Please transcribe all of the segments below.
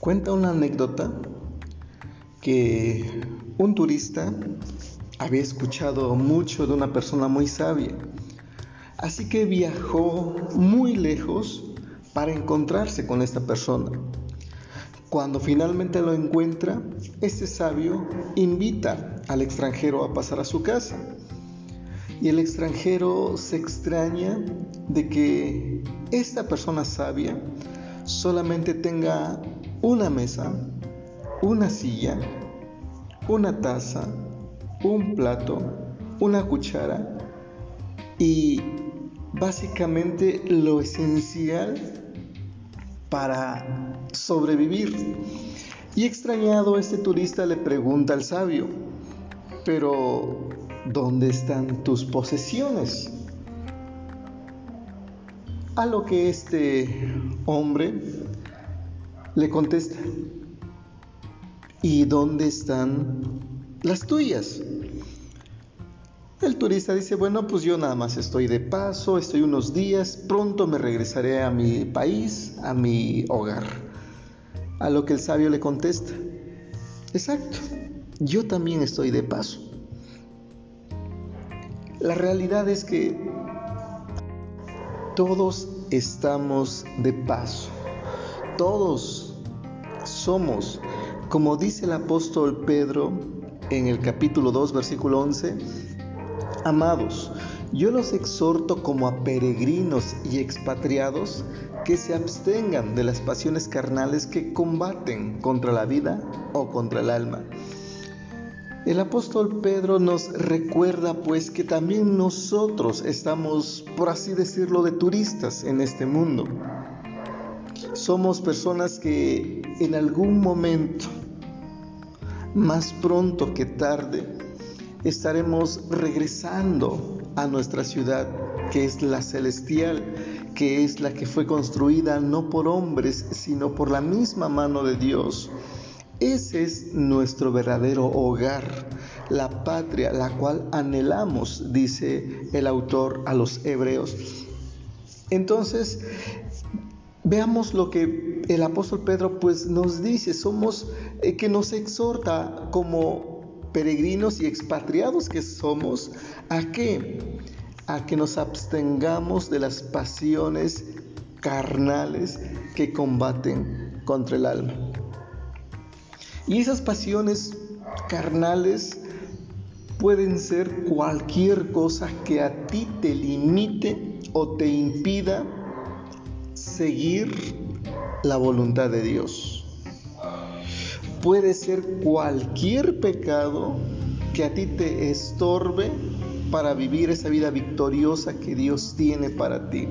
Cuenta una anécdota que un turista había escuchado mucho de una persona muy sabia, así que viajó muy lejos para encontrarse con esta persona. Cuando finalmente lo encuentra, este sabio invita al extranjero a pasar a su casa. Y el extranjero se extraña de que esta persona sabia solamente tenga una mesa, una silla, una taza, un plato, una cuchara y básicamente lo esencial para sobrevivir. Y extrañado este turista le pregunta al sabio, pero ¿dónde están tus posesiones? A lo que este hombre le contesta, ¿y dónde están las tuyas? El turista dice, bueno, pues yo nada más estoy de paso, estoy unos días, pronto me regresaré a mi país, a mi hogar. A lo que el sabio le contesta, exacto, yo también estoy de paso. La realidad es que todos estamos de paso. Todos somos, como dice el apóstol Pedro en el capítulo 2, versículo 11, amados, yo los exhorto como a peregrinos y expatriados que se abstengan de las pasiones carnales que combaten contra la vida o contra el alma el apóstol Pedro nos recuerda pues que también nosotros estamos, por así decirlo, de turistas en este mundo. Somos personas que en algún momento, más pronto que tarde, estaremos regresando a nuestra ciudad, que es la celestial, que es la que fue construida no por hombres, sino por la misma mano de Dios. Ese es nuestro verdadero hogar, la patria, la cual anhelamos, dice el autor a los hebreos. Entonces, veamos lo que el apóstol Pedro pues nos dice, somos eh, que nos exhorta como peregrinos y expatriados que somos a qué? A que nos abstengamos de las pasiones carnales que combaten contra el alma. Y esas pasiones carnales pueden ser cualquier cosa que a ti te limite o te impida seguir la voluntad de Dios. Puede ser cualquier pecado que a ti te estorbe para vivir esa vida victoriosa que Dios tiene para ti.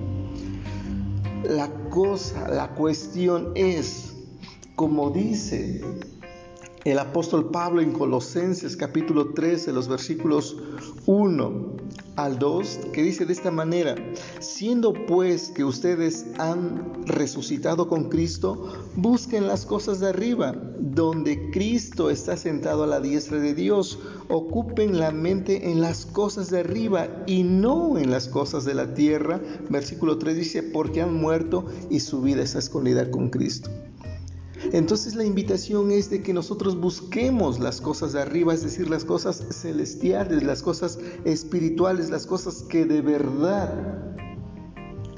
La cosa, la cuestión es, como dice el apóstol Pablo en Colosenses capítulo 13, los versículos 1 al 2, que dice de esta manera, siendo pues que ustedes han resucitado con Cristo, busquen las cosas de arriba, donde Cristo está sentado a la diestra de Dios, ocupen la mente en las cosas de arriba y no en las cosas de la tierra. Versículo 3 dice, porque han muerto y su vida está escondida con Cristo. Entonces la invitación es de que nosotros busquemos las cosas de arriba, es decir, las cosas celestiales, las cosas espirituales, las cosas que de verdad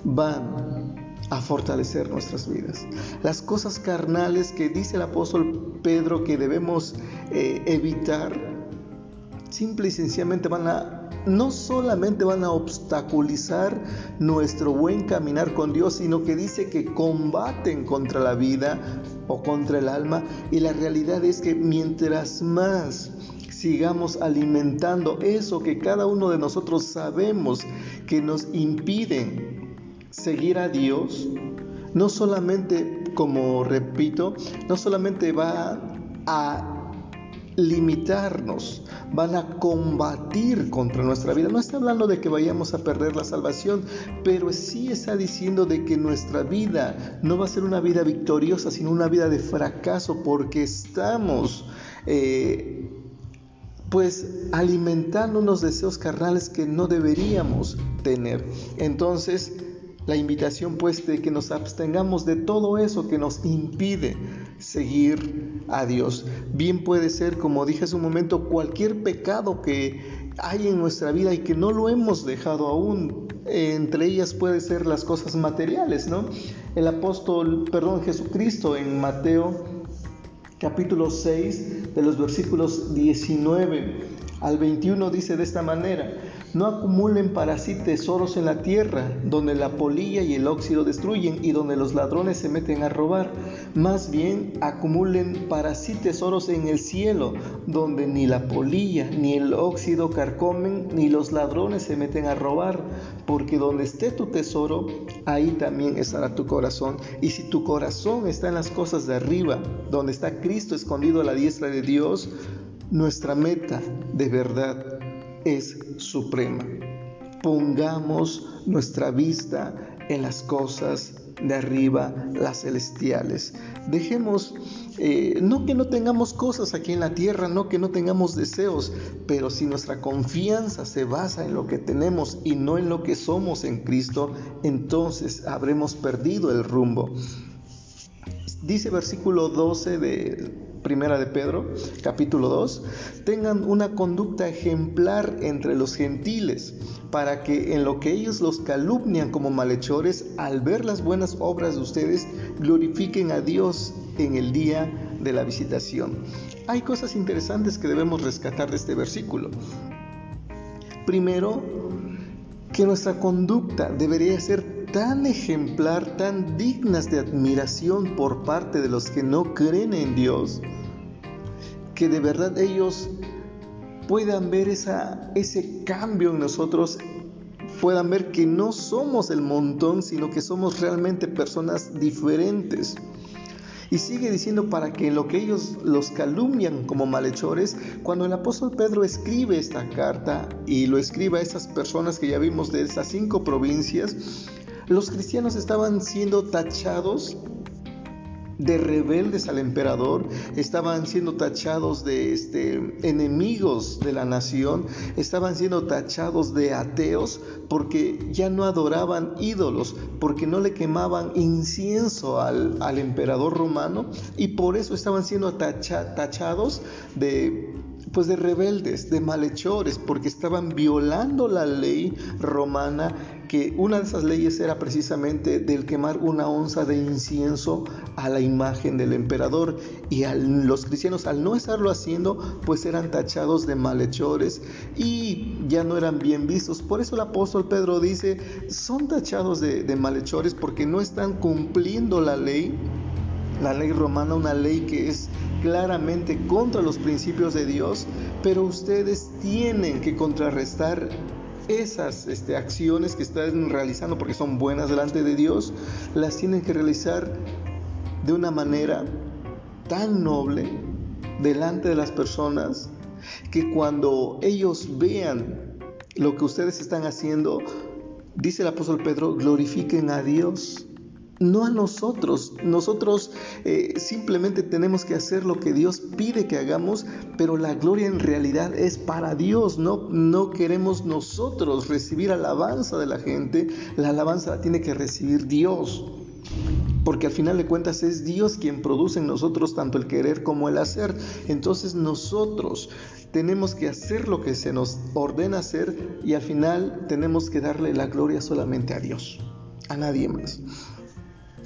van a fortalecer nuestras vidas. Las cosas carnales que dice el apóstol Pedro que debemos eh, evitar, simple y sencillamente van a no solamente van a obstaculizar nuestro buen caminar con Dios, sino que dice que combaten contra la vida o contra el alma. Y la realidad es que mientras más sigamos alimentando eso que cada uno de nosotros sabemos que nos impiden seguir a Dios, no solamente, como repito, no solamente va a limitarnos, van a combatir contra nuestra vida. No está hablando de que vayamos a perder la salvación, pero sí está diciendo de que nuestra vida no va a ser una vida victoriosa, sino una vida de fracaso, porque estamos... Eh, pues alimentando unos deseos carnales que no deberíamos tener. Entonces, la invitación pues de que nos abstengamos de todo eso que nos impide seguir a Dios. Bien puede ser, como dije hace un momento, cualquier pecado que hay en nuestra vida y que no lo hemos dejado aún. Entre ellas puede ser las cosas materiales, ¿no? El apóstol, perdón, Jesucristo en Mateo capítulo 6 de los versículos 19 al 21 dice de esta manera, no acumulen para sí tesoros en la tierra, donde la polilla y el óxido destruyen y donde los ladrones se meten a robar. Más bien acumulen para sí tesoros en el cielo, donde ni la polilla ni el óxido carcomen, ni los ladrones se meten a robar. Porque donde esté tu tesoro, ahí también estará tu corazón. Y si tu corazón está en las cosas de arriba, donde está Cristo escondido a la diestra de Dios, nuestra meta de verdad es suprema. Pongamos nuestra vista en las cosas de arriba, las celestiales. Dejemos, eh, no que no tengamos cosas aquí en la tierra, no que no tengamos deseos, pero si nuestra confianza se basa en lo que tenemos y no en lo que somos en Cristo, entonces habremos perdido el rumbo. Dice versículo 12 de Primera de Pedro, capítulo 2, tengan una conducta ejemplar entre los gentiles, para que en lo que ellos los calumnian como malhechores, al ver las buenas obras de ustedes, glorifiquen a Dios en el día de la visitación. Hay cosas interesantes que debemos rescatar de este versículo. Primero, que nuestra conducta debería ser tan ejemplar, tan dignas de admiración por parte de los que no creen en Dios, que de verdad ellos puedan ver esa, ese cambio en nosotros, puedan ver que no somos el montón, sino que somos realmente personas diferentes. Y sigue diciendo para que lo que ellos los calumnian como malhechores, cuando el apóstol Pedro escribe esta carta y lo escribe a esas personas que ya vimos de esas cinco provincias, los cristianos estaban siendo tachados de rebeldes al emperador, estaban siendo tachados de este, enemigos de la nación, estaban siendo tachados de ateos porque ya no adoraban ídolos, porque no le quemaban incienso al, al emperador romano y por eso estaban siendo tachados de pues de rebeldes, de malhechores, porque estaban violando la ley romana, que una de esas leyes era precisamente del quemar una onza de incienso a la imagen del emperador. Y los cristianos al no estarlo haciendo, pues eran tachados de malhechores y ya no eran bien vistos. Por eso el apóstol Pedro dice, son tachados de, de malhechores porque no están cumpliendo la ley la ley romana, una ley que es claramente contra los principios de Dios, pero ustedes tienen que contrarrestar esas este, acciones que están realizando porque son buenas delante de Dios, las tienen que realizar de una manera tan noble delante de las personas que cuando ellos vean lo que ustedes están haciendo, dice el apóstol Pedro, glorifiquen a Dios no a nosotros. Nosotros eh, simplemente tenemos que hacer lo que Dios pide que hagamos, pero la gloria en realidad es para Dios. No, no queremos nosotros recibir alabanza de la gente, la alabanza la tiene que recibir Dios. Porque al final de cuentas es Dios quien produce en nosotros tanto el querer como el hacer. Entonces nosotros tenemos que hacer lo que se nos ordena hacer y al final tenemos que darle la gloria solamente a Dios, a nadie más.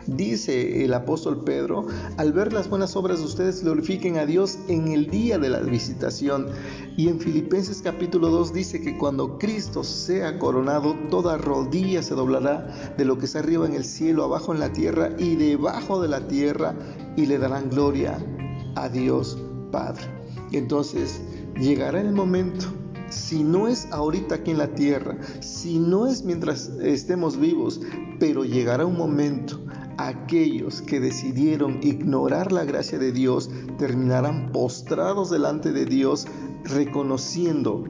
Dice el apóstol Pedro, al ver las buenas obras de ustedes glorifiquen a Dios en el día de la visitación. Y en Filipenses capítulo 2 dice que cuando Cristo sea coronado, toda rodilla se doblará de lo que está arriba en el cielo, abajo en la tierra y debajo de la tierra, y le darán gloria a Dios Padre. Entonces llegará el momento si no es ahorita aquí en la tierra, si no es mientras estemos vivos, pero llegará un momento aquellos que decidieron ignorar la gracia de Dios terminarán postrados delante de Dios reconociendo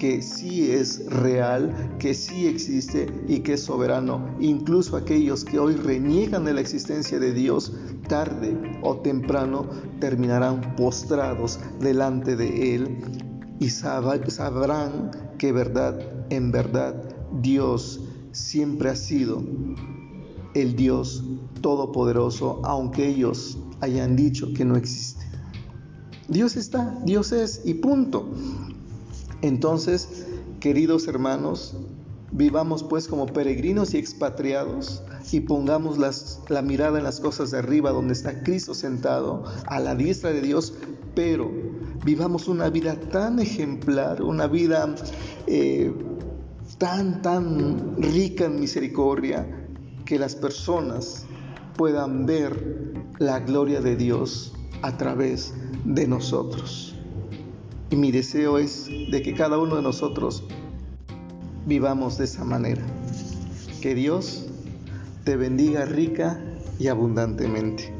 que sí es real, que sí existe y que es soberano. Incluso aquellos que hoy reniegan de la existencia de Dios, tarde o temprano terminarán postrados delante de Él y sabrán que verdad, en verdad, Dios siempre ha sido el Dios Todopoderoso, aunque ellos hayan dicho que no existe. Dios está, Dios es y punto. Entonces, queridos hermanos, vivamos pues como peregrinos y expatriados y pongamos la mirada en las cosas de arriba donde está Cristo sentado a la diestra de Dios, pero vivamos una vida tan ejemplar, una vida eh, tan, tan rica en misericordia, que las personas puedan ver la gloria de Dios a través de nosotros. Y mi deseo es de que cada uno de nosotros vivamos de esa manera. Que Dios te bendiga rica y abundantemente.